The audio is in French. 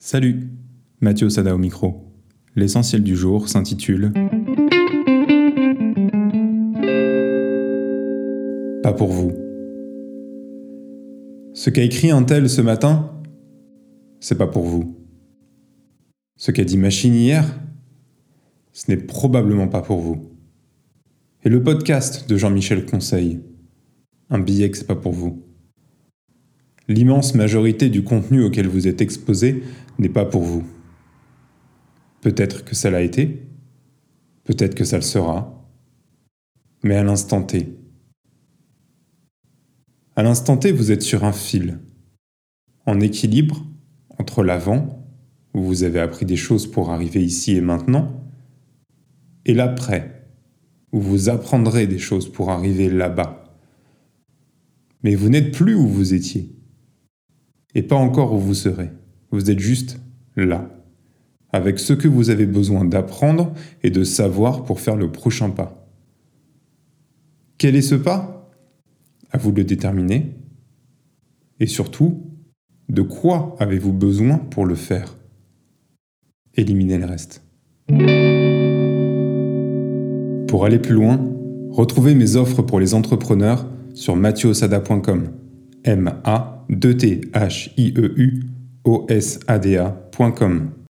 Salut, Mathieu Sada au micro. L'essentiel du jour s'intitule Pas pour vous. Ce qu'a écrit un tel ce matin, c'est pas pour vous. Ce qu'a dit Machine hier, ce n'est probablement pas pour vous. Et le podcast de Jean-Michel Conseil, un billet que c'est pas pour vous. L'immense majorité du contenu auquel vous êtes exposé n'est pas pour vous. Peut-être que ça l'a été, peut-être que ça le sera, mais à l'instant T. À l'instant T, vous êtes sur un fil, en équilibre entre l'avant, où vous avez appris des choses pour arriver ici et maintenant, et l'après, où vous apprendrez des choses pour arriver là-bas. Mais vous n'êtes plus où vous étiez et pas encore où vous serez. Vous êtes juste là, avec ce que vous avez besoin d'apprendre et de savoir pour faire le prochain pas. Quel est ce pas? À vous de le déterminer. Et surtout, de quoi avez-vous besoin pour le faire? Éliminez le reste. Pour aller plus loin, retrouvez mes offres pour les entrepreneurs sur mathieuosada.com. M-A 2 t h i e u o s a d acom